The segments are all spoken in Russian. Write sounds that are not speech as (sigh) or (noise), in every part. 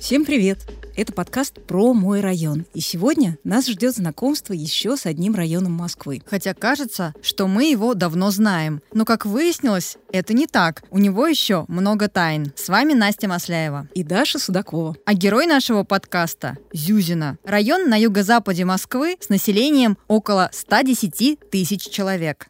Всем привет! Это подкаст про мой район. И сегодня нас ждет знакомство еще с одним районом Москвы. Хотя кажется, что мы его давно знаем. Но, как выяснилось, это не так. У него еще много тайн. С вами Настя Масляева. И Даша Судакова. А герой нашего подкаста – Зюзина. Район на юго-западе Москвы с населением около 110 тысяч человек.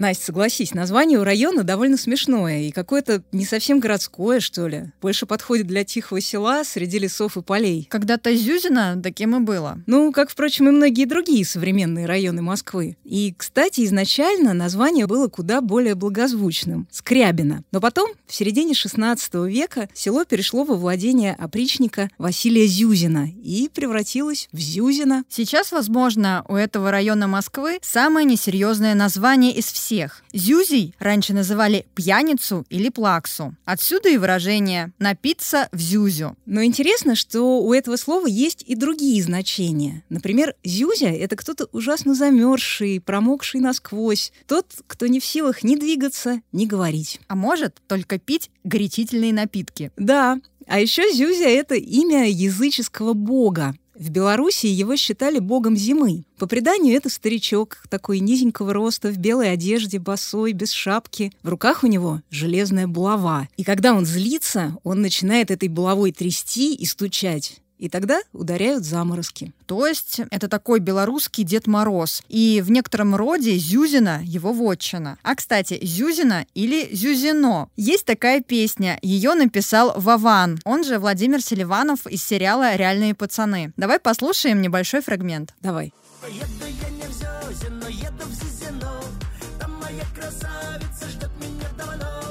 Настя, согласись, название у района довольно смешное и какое-то не совсем городское, что ли. Больше подходит для тихого села среди лесов и полей. Когда-то Зюзина таким и было. Ну, как, впрочем, и многие другие современные районы Москвы. И, кстати, изначально название было куда более благозвучным — Скрябино. Но потом, в середине XVI века, село перешло во владение опричника Василия Зюзина и превратилось в Зюзино. Сейчас, возможно, у этого района Москвы самое несерьезное название из всех всех. Зюзей раньше называли пьяницу или плаксу. Отсюда и выражение «напиться в зюзю». Но интересно, что у этого слова есть и другие значения. Например, зюзя — это кто-то ужасно замерзший, промокший насквозь. Тот, кто не в силах ни двигаться, ни говорить. А может только пить горячительные напитки. Да, а еще Зюзя — это имя языческого бога. В Белоруссии его считали богом зимы. По преданию, это старичок, такой низенького роста, в белой одежде, босой, без шапки. В руках у него железная булава. И когда он злится, он начинает этой булавой трясти и стучать. И тогда ударяют заморозки. То есть это такой белорусский Дед Мороз. И в некотором роде Зюзина его вотчина. А, кстати, Зюзина или Зюзино. Есть такая песня. Ее написал Вован. Он же Владимир Селиванов из сериала «Реальные пацаны». Давай послушаем небольшой фрагмент. Давай. Еду я не в Зюзино, еду в Зюзино. Там моя красавица ждет меня давно.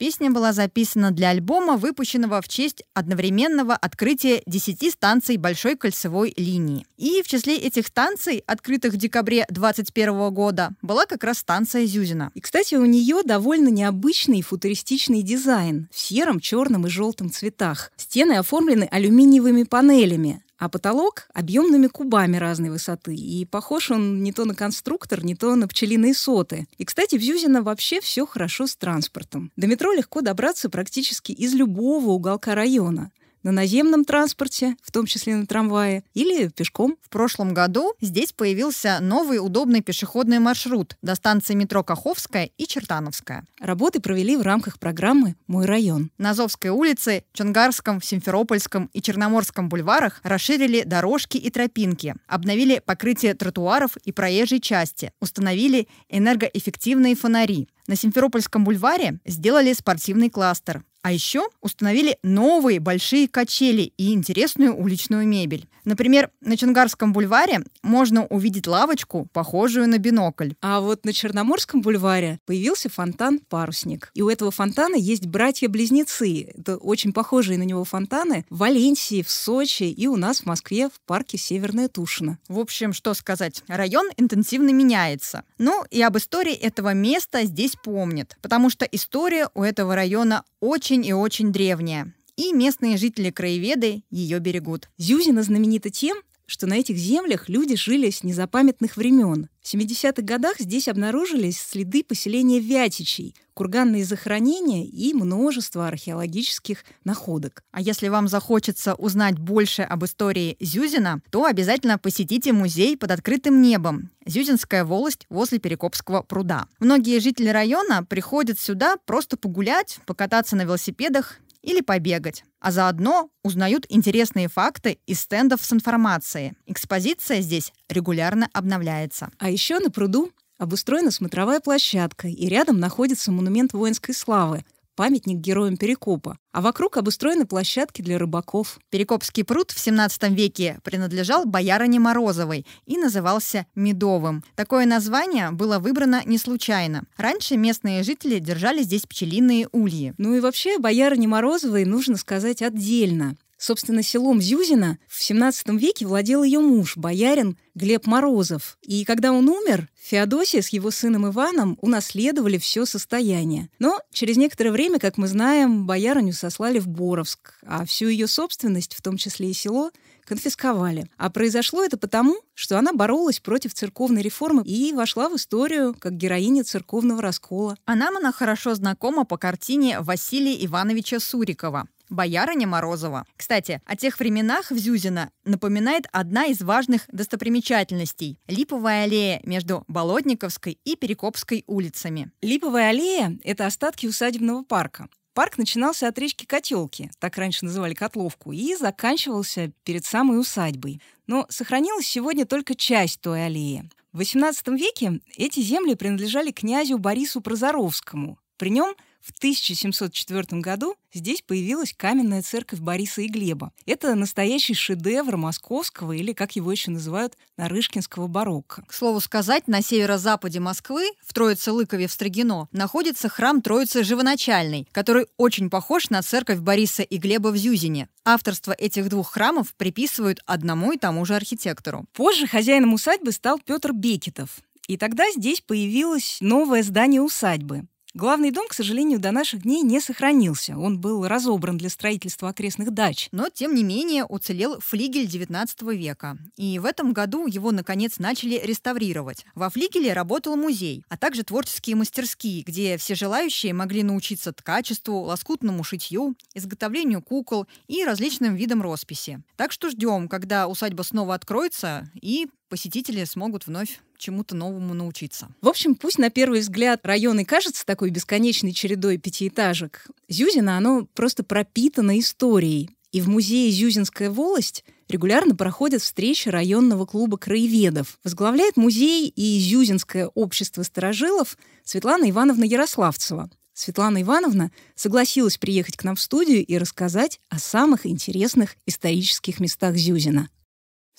Песня была записана для альбома, выпущенного в честь одновременного открытия 10 станций Большой кольцевой линии. И в числе этих станций, открытых в декабре 2021 года, была как раз станция Зюзина. И, кстати, у нее довольно необычный футуристичный дизайн в сером, черном и желтом цветах. Стены оформлены алюминиевыми панелями, а потолок — объемными кубами разной высоты. И похож он не то на конструктор, не то на пчелиные соты. И, кстати, в Зюзино вообще все хорошо с транспортом. До метро легко добраться практически из любого уголка района на наземном транспорте, в том числе на трамвае, или пешком. В прошлом году здесь появился новый удобный пешеходный маршрут до станции метро Каховская и Чертановская. Работы провели в рамках программы «Мой район». На Азовской улице, Чонгарском, Симферопольском и Черноморском бульварах расширили дорожки и тропинки, обновили покрытие тротуаров и проезжей части, установили энергоэффективные фонари. На Симферопольском бульваре сделали спортивный кластер. А еще установили новые большие качели и интересную уличную мебель. Например, на Чонгарском бульваре можно увидеть лавочку, похожую на бинокль. А вот на Черноморском бульваре появился фонтан-парусник. И у этого фонтана есть братья-близнецы. Это очень похожие на него фонтаны в Валенсии, в Сочи и у нас в Москве в парке Северная Тушина. В общем, что сказать, район интенсивно меняется. Ну и об истории этого места здесь помнят, потому что история у этого района очень и очень древняя. И местные жители-краеведы ее берегут. Зюзина знаменита тем, что на этих землях люди жили с незапамятных времен. В 70-х годах здесь обнаружились следы поселения Вятичей, курганные захоронения и множество археологических находок. А если вам захочется узнать больше об истории Зюзина, то обязательно посетите музей под открытым небом Зюзинская волость возле Перекопского пруда. Многие жители района приходят сюда просто погулять, покататься на велосипедах или побегать, а заодно узнают интересные факты из стендов с информацией. Экспозиция здесь регулярно обновляется. А еще на пруду обустроена смотровая площадка, и рядом находится монумент воинской славы — памятник героям Перекопа, а вокруг обустроены площадки для рыбаков. Перекопский пруд в 17 веке принадлежал боярине Морозовой и назывался Медовым. Такое название было выбрано не случайно. Раньше местные жители держали здесь пчелиные ульи. Ну и вообще боярине Морозовой нужно сказать отдельно. Собственно, селом Зюзина в XVII веке владел ее муж, боярин Глеб Морозов. И когда он умер, Феодосия с его сыном Иваном унаследовали все состояние. Но через некоторое время, как мы знаем, боярыню сослали в Боровск, а всю ее собственность, в том числе и село, конфисковали. А произошло это потому, что она боролась против церковной реформы и вошла в историю как героиня церковного раскола. А нам она хорошо знакома по картине Василия Ивановича Сурикова боярыня Морозова. Кстати, о тех временах в Зюзино напоминает одна из важных достопримечательностей – Липовая аллея между Болотниковской и Перекопской улицами. Липовая аллея – это остатки усадебного парка. Парк начинался от речки Котелки, так раньше называли Котловку, и заканчивался перед самой усадьбой. Но сохранилась сегодня только часть той аллеи. В XVIII веке эти земли принадлежали князю Борису Прозоровскому. При нем – в 1704 году здесь появилась каменная церковь Бориса и Глеба. Это настоящий шедевр московского или, как его еще называют, нарышкинского барокко. К слову сказать, на северо-западе Москвы, в Троице-Лыкове в Строгино, находится храм Троицы Живоначальной, который очень похож на церковь Бориса и Глеба в Зюзине. Авторство этих двух храмов приписывают одному и тому же архитектору. Позже хозяином усадьбы стал Петр Бекетов. И тогда здесь появилось новое здание усадьбы. Главный дом, к сожалению, до наших дней не сохранился. Он был разобран для строительства окрестных дач. Но, тем не менее, уцелел флигель XIX века. И в этом году его, наконец, начали реставрировать. Во флигеле работал музей, а также творческие мастерские, где все желающие могли научиться ткачеству, лоскутному шитью, изготовлению кукол и различным видам росписи. Так что ждем, когда усадьба снова откроется и посетители смогут вновь чему-то новому научиться. В общем, пусть на первый взгляд район и кажется такой бесконечной чередой пятиэтажек, Зюзина, оно просто пропитано историей. И в музее «Зюзинская волость» регулярно проходят встречи районного клуба краеведов. Возглавляет музей и Зюзинское общество старожилов Светлана Ивановна Ярославцева. Светлана Ивановна согласилась приехать к нам в студию и рассказать о самых интересных исторических местах Зюзина.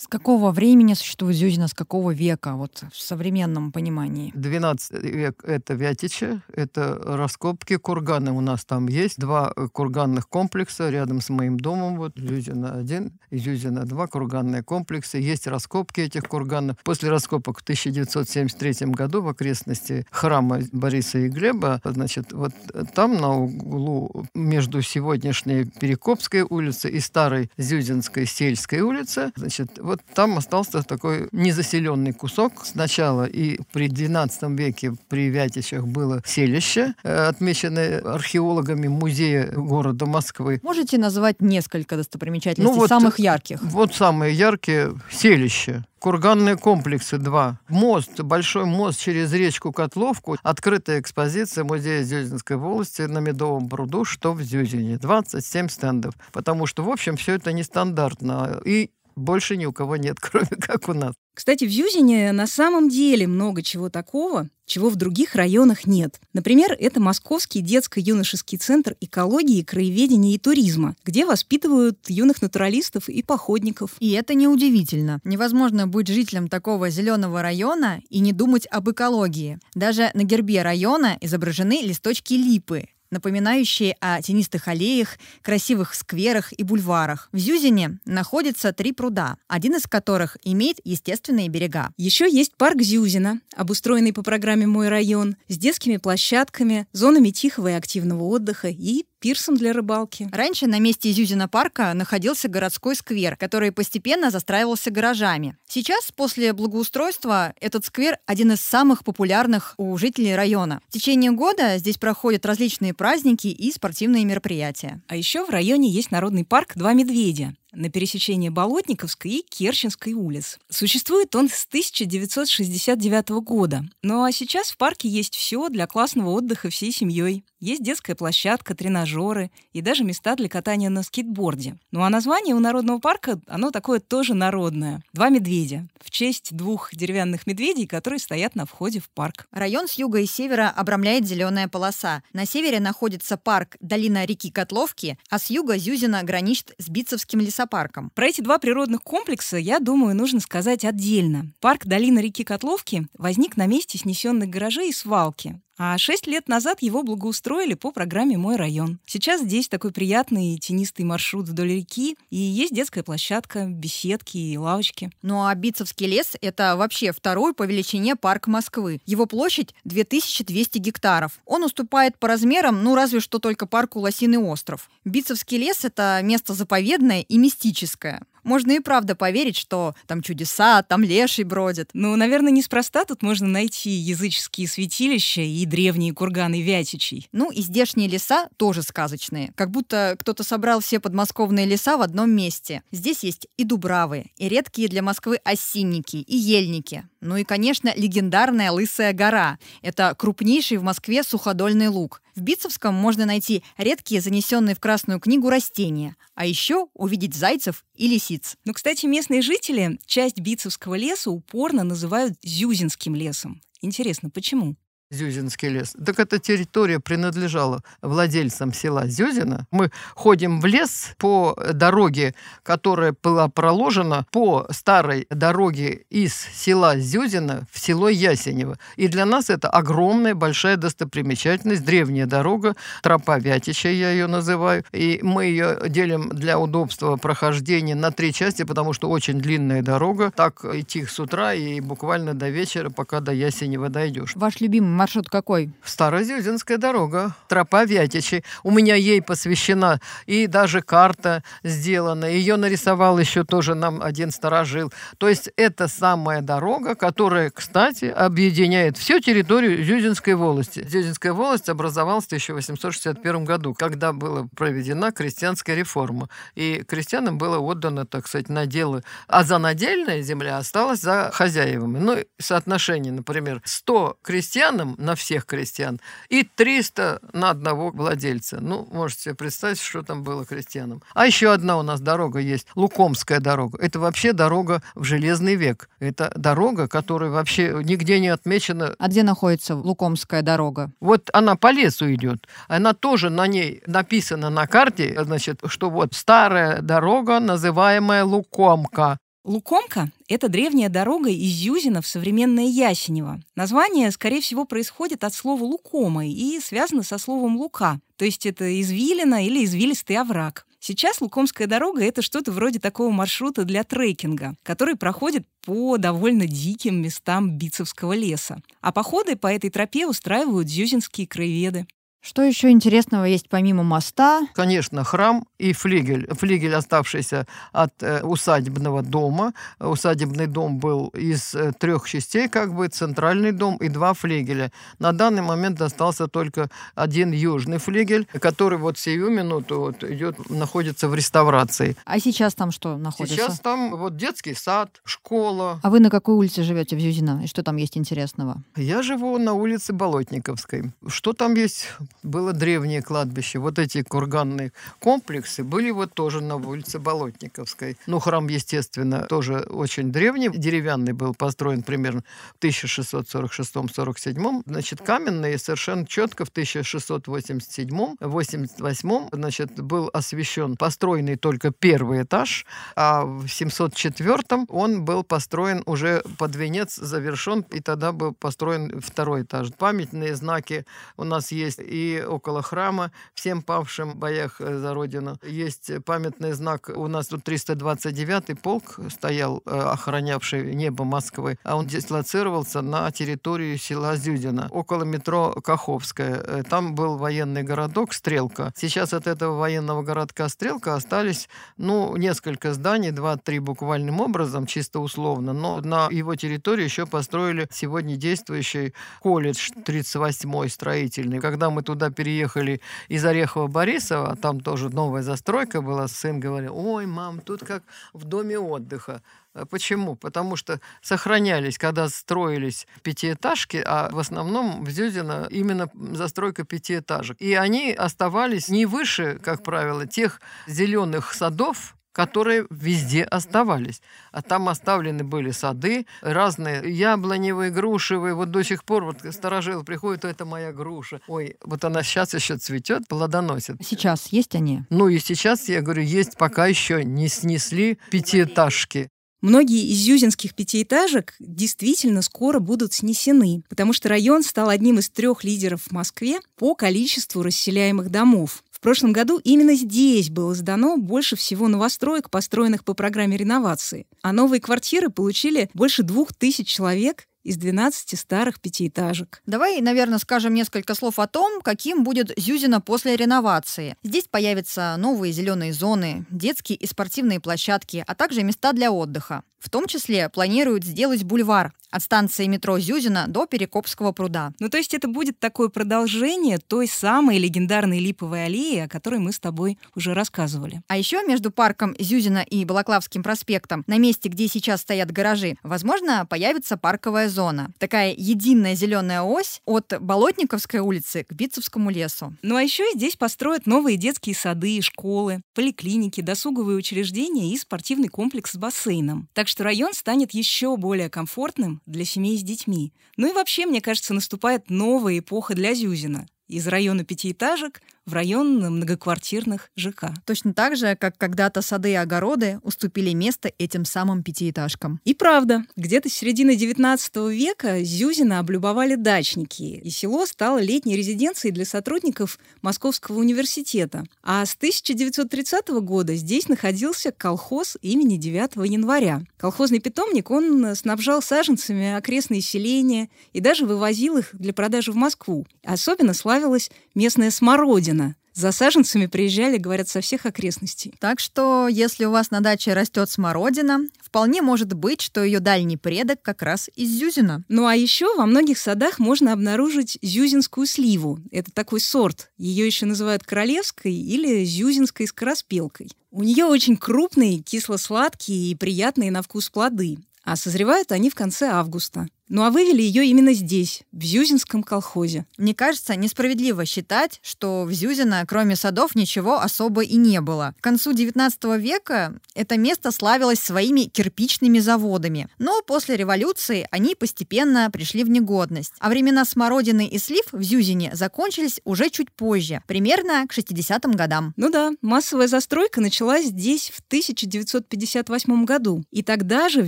С какого времени существует Зюзина, с какого века, вот в современном понимании? 12 век — это Вятича, это раскопки, курганы у нас там есть. Два курганных комплекса рядом с моим домом, вот Зюзина-1 и Зюзина-2, курганные комплексы. Есть раскопки этих курганов. После раскопок в 1973 году в окрестности храма Бориса и Глеба, значит, вот там на углу между сегодняшней Перекопской улицей и старой Зюзинской сельской улицы, значит, вот там остался такой незаселенный кусок. Сначала и при XII веке при Вятичах было селище, э, отмеченное археологами музея города Москвы. Можете назвать несколько достопримечательностей, ну, вот, самых ярких? Вот самые яркие селища. Курганные комплексы два. Мост, большой мост через речку Котловку. Открытая экспозиция музея Зюзинской волости на Медовом пруду, что в Зюзине. 27 стендов. Потому что, в общем, все это нестандартно. И больше ни у кого нет, (laughs) кроме как у нас. Кстати, в Зюзине на самом деле много чего такого, чего в других районах нет. Например, это Московский детско-юношеский центр экологии, краеведения и туризма, где воспитывают юных натуралистов и походников. И это неудивительно. Невозможно быть жителем такого зеленого района и не думать об экологии. Даже на гербе района изображены листочки липы, напоминающие о тенистых аллеях, красивых скверах и бульварах. В Зюзине находится три пруда, один из которых имеет естественные берега. Еще есть парк Зюзина, обустроенный по программе «Мой район», с детскими площадками, зонами тихого и активного отдыха и пирсом для рыбалки. Раньше на месте Изюзина парка находился городской сквер, который постепенно застраивался гаражами. Сейчас, после благоустройства, этот сквер один из самых популярных у жителей района. В течение года здесь проходят различные праздники и спортивные мероприятия. А еще в районе есть народный парк «Два медведя», на пересечении Болотниковской и Керченской улиц. Существует он с 1969 года. Ну а сейчас в парке есть все для классного отдыха всей семьей. Есть детская площадка, тренажеры и даже места для катания на скейтборде. Ну а название у Народного парка, оно такое тоже народное. Два медведя. В честь двух деревянных медведей, которые стоят на входе в парк. Район с юга и севера обрамляет зеленая полоса. На севере находится парк Долина реки Котловки, а с юга Зюзина граничит с Битцевским лесопарком. Про эти два природных комплекса, я думаю, нужно сказать отдельно. Парк Долина реки Котловки возник на месте снесенных гаражей и свалки А шесть лет назад его благоустроили по программе «Мой район». Сейчас здесь такой приятный тенистый маршрут вдоль реки, и есть детская площадка, беседки и лавочки. Ну а Битцевский лес – это вообще второй по величине парк Москвы. Его площадь 2200 гектаров. Он уступает по размерам, ну разве что только парку Лосиный остров. Битцевский лес – это место заповедное и мистическое. Можно и правда поверить, что там чудеса, там леший бродит. Ну, наверное, неспроста тут можно найти языческие святилища и древние курганы Вятичей. Ну и здешние леса тоже сказочные. Как будто кто-то собрал все подмосковные леса в одном месте. Здесь есть и дубравы, и редкие для Москвы осинники, и ельники. Ну и, конечно, легендарная Лысая гора. Это крупнейший в Москве суходольный луг. В Битцевском можно найти редкие занесенные в Красную книгу растения, а еще увидеть зайцев и лисиц. Ну, кстати, местные жители часть Битцевского леса упорно называют Зюзинским лесом. Интересно, почему? Зюзинский лес. Так эта территория принадлежала владельцам села Зюзина. Мы ходим в лес по дороге, которая была проложена по старой дороге из села Зюзина в село Ясенево. И для нас это огромная большая достопримечательность, древняя дорога, тропа Вятича, я ее называю. И мы ее делим для удобства прохождения на три части, потому что очень длинная дорога. Так идти с утра и буквально до вечера, пока до Ясенева дойдешь. Ваш любимый маршрут какой? Старозюзинская дорога, тропа Вятичи. У меня ей посвящена и даже карта сделана. Ее нарисовал еще тоже нам один старожил. То есть это самая дорога, которая, кстати, объединяет всю территорию Зюзинской волости. Зюзинская волость образовалась в 1861 году, когда была проведена крестьянская реформа. И крестьянам было отдано, так сказать, наделы. А за надельная земля осталась за хозяевами. Ну, соотношение, например, 100 крестьянам на всех крестьян и 300 на одного владельца. Ну, можете себе представить, что там было крестьянам. А еще одна у нас дорога есть, Лукомская дорога. Это вообще дорога в Железный век. Это дорога, которая вообще нигде не отмечена. А где находится Лукомская дорога? Вот она по лесу идет. Она тоже на ней написана на карте, значит, что вот старая дорога, называемая Лукомка. Лукомка – это древняя дорога из Зюзина в современное Ясенево. Название, скорее всего, происходит от слова «лукома» и связано со словом «лука», то есть это извилина или извилистый овраг. Сейчас Лукомская дорога — это что-то вроде такого маршрута для трекинга, который проходит по довольно диким местам Битцевского леса. А походы по этой тропе устраивают зюзинские краеведы. Что еще интересного есть помимо моста? Конечно, храм и флигель. Флигель, оставшийся от э, усадебного дома. Усадебный дом был из э, трех частей, как бы центральный дом и два флигеля. На данный момент остался только один южный флигель, который вот сию минуту вот идет, находится в реставрации. А сейчас там что находится? Сейчас там вот детский сад, школа. А вы на какой улице живете в Зюзино? И что там есть интересного? Я живу на улице Болотниковской. Что там есть? Было древнее кладбище. Вот эти курганные комплексы были вот тоже на улице Болотниковской. Ну, храм, естественно, тоже очень древний. Деревянный был построен примерно в 1646-47. Значит, каменный совершенно четко в 1687-88 значит, был освящен, построенный только первый этаж, а в 704 он был построен уже под венец, завершен, и тогда был построен второй этаж. Памятные знаки у нас есть и около храма всем павшим в боях э, за Родину. Есть памятный знак. У нас тут 329-й полк стоял, э, охранявший небо Москвы, а он дислоцировался на территории села Зюдина, около метро Каховская. Э, там был военный городок Стрелка. Сейчас от этого военного городка Стрелка остались, ну, несколько зданий, два-три буквальным образом, чисто условно, но на его территории еще построили сегодня действующий колледж 38-й строительный. Когда мы туда переехали из Орехова-Борисова, там тоже новая застройка была, сын говорил, ой, мам, тут как в доме отдыха. А Почему? Потому что сохранялись, когда строились пятиэтажки, а в основном в Зюзино именно застройка пятиэтажек. И они оставались не выше, как правило, тех зеленых садов, которые везде оставались. А там оставлены были сады, разные яблоневые, грушевые. Вот до сих пор вот старожил приходит, это моя груша. Ой, вот она сейчас еще цветет, плодоносит. Сейчас есть они? Ну и сейчас, я говорю, есть пока еще не снесли пятиэтажки. Многие из зюзинских пятиэтажек действительно скоро будут снесены, потому что район стал одним из трех лидеров в Москве по количеству расселяемых домов. В прошлом году именно здесь было сдано больше всего новостроек, построенных по программе реновации. А новые квартиры получили больше двух тысяч человек из 12 старых пятиэтажек. Давай, наверное, скажем несколько слов о том, каким будет Зюзина после реновации. Здесь появятся новые зеленые зоны, детские и спортивные площадки, а также места для отдыха. В том числе планируют сделать бульвар от станции метро Зюзина до Перекопского пруда. Ну, то есть это будет такое продолжение той самой легендарной липовой аллеи, о которой мы с тобой уже рассказывали. А еще между парком Зюзина и Балаклавским проспектом, на месте, где сейчас стоят гаражи, возможно, появится парковая зона. Такая единая зеленая ось от Болотниковской улицы к Битцевскому лесу. Ну, а еще здесь построят новые детские сады, школы, поликлиники, досуговые учреждения и спортивный комплекс с бассейном. Так что район станет еще более комфортным для семей с детьми. Ну и вообще, мне кажется, наступает новая эпоха для Зюзина. Из района пятиэтажек в район многоквартирных ЖК. Точно так же, как когда-то сады и огороды уступили место этим самым пятиэтажкам. И правда, где-то с середины 19 века Зюзина облюбовали дачники, и село стало летней резиденцией для сотрудников Московского университета. А с 1930 года здесь находился колхоз имени 9 января. Колхозный питомник, он снабжал саженцами окрестные селения и даже вывозил их для продажи в Москву. Особенно славилась местная смородина, за саженцами приезжали, говорят, со всех окрестностей. Так что, если у вас на даче растет смородина, вполне может быть, что ее дальний предок как раз из Зюзина. Ну а еще во многих садах можно обнаружить зюзинскую сливу. Это такой сорт. Ее еще называют королевской или зюзинской скороспелкой. У нее очень крупные, кисло-сладкие и приятные на вкус плоды. А созревают они в конце августа. Ну а вывели ее именно здесь, в Зюзинском колхозе. Мне кажется, несправедливо считать, что в Зюзино, кроме садов, ничего особо и не было. К концу XIX века это место славилось своими кирпичными заводами. Но после революции они постепенно пришли в негодность. А времена смородины и слив в Зюзине закончились уже чуть позже, примерно к 60-м годам. Ну да, массовая застройка началась здесь в 1958 году. И тогда же в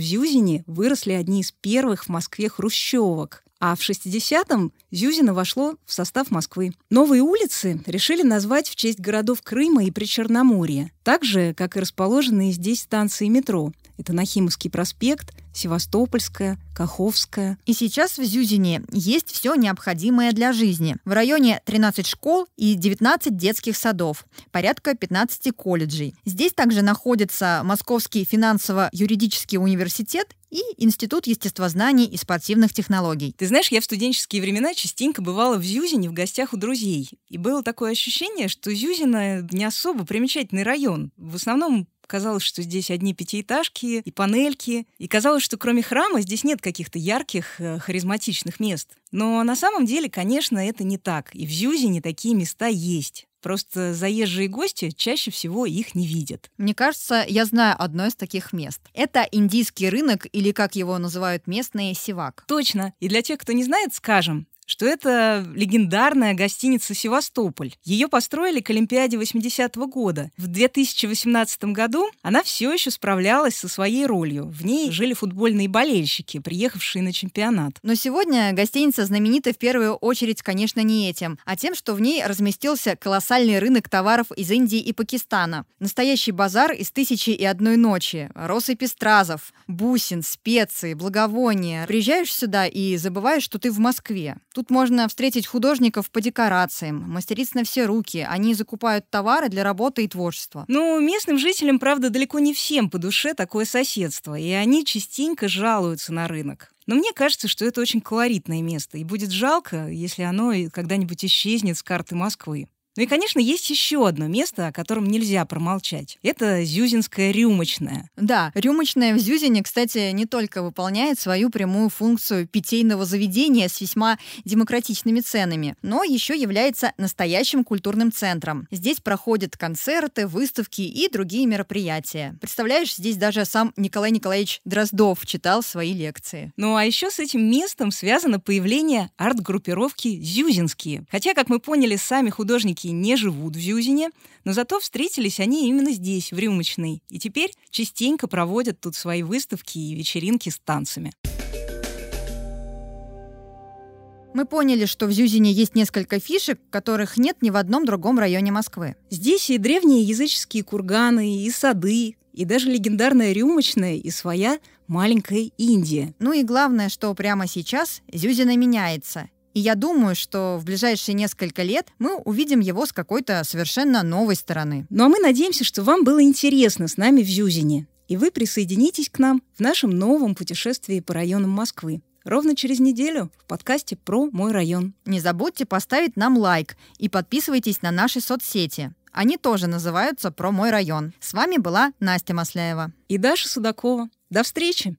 Зюзине выросли одни из первых в Москве хрущевок. А в 60-м Зюзино вошло в состав Москвы. Новые улицы решили назвать в честь городов Крыма и Причерноморья, так же, как и расположенные здесь станции метро. Это Нахимовский проспект, Севастопольская, Каховская. И сейчас в Зюзине есть все необходимое для жизни. В районе 13 школ и 19 детских садов, порядка 15 колледжей. Здесь также находится Московский финансово-юридический университет и Институт естествознаний и спортивных технологий. Ты знаешь, я в студенческие времена частенько бывала в Зюзине в гостях у друзей. И было такое ощущение, что Зюзина не особо примечательный район. В основном Казалось, что здесь одни пятиэтажки и панельки. И казалось, что кроме храма здесь нет каких-то ярких, э, харизматичных мест. Но на самом деле, конечно, это не так. И в Зюзине такие места есть. Просто заезжие гости чаще всего их не видят. Мне кажется, я знаю одно из таких мест. Это индийский рынок, или как его называют местные, Сивак. Точно. И для тех, кто не знает, скажем, что это легендарная гостиница «Севастополь». Ее построили к Олимпиаде 80-го года. В 2018 году она все еще справлялась со своей ролью. В ней жили футбольные болельщики, приехавшие на чемпионат. Но сегодня гостиница знаменита в первую очередь, конечно, не этим, а тем, что в ней разместился колоссальный рынок товаров из Индии и Пакистана. Настоящий базар из «Тысячи и одной ночи», россыпи стразов, бусин, специи, благовония. Приезжаешь сюда и забываешь, что ты в Москве. Тут можно встретить художников по декорациям, мастериц на все руки. Они закупают товары для работы и творчества. Ну, местным жителям, правда, далеко не всем по душе такое соседство, и они частенько жалуются на рынок. Но мне кажется, что это очень колоритное место, и будет жалко, если оно когда-нибудь исчезнет с карты Москвы. Ну и, конечно, есть еще одно место, о котором нельзя промолчать. Это Зюзинская рюмочная. Да, рюмочная в Зюзине, кстати, не только выполняет свою прямую функцию питейного заведения с весьма демократичными ценами, но еще является настоящим культурным центром. Здесь проходят концерты, выставки и другие мероприятия. Представляешь, здесь даже сам Николай Николаевич Дроздов читал свои лекции. Ну а еще с этим местом связано появление арт-группировки «Зюзинские». Хотя, как мы поняли, сами художники все-таки не живут в Зюзине, но зато встретились они именно здесь, в Рюмочной, и теперь частенько проводят тут свои выставки и вечеринки с танцами. Мы поняли, что в Зюзине есть несколько фишек, которых нет ни в одном другом районе Москвы. Здесь и древние языческие курганы, и сады, и даже легендарная рюмочная, и своя маленькая Индия. Ну и главное, что прямо сейчас Зюзина меняется. И я думаю, что в ближайшие несколько лет мы увидим его с какой-то совершенно новой стороны. Ну а мы надеемся, что вам было интересно с нами в Зюзине. И вы присоединитесь к нам в нашем новом путешествии по районам Москвы. Ровно через неделю в подкасте про мой район. Не забудьте поставить нам лайк и подписывайтесь на наши соцсети. Они тоже называются «Про мой район». С вами была Настя Масляева. И Даша Судакова. До встречи!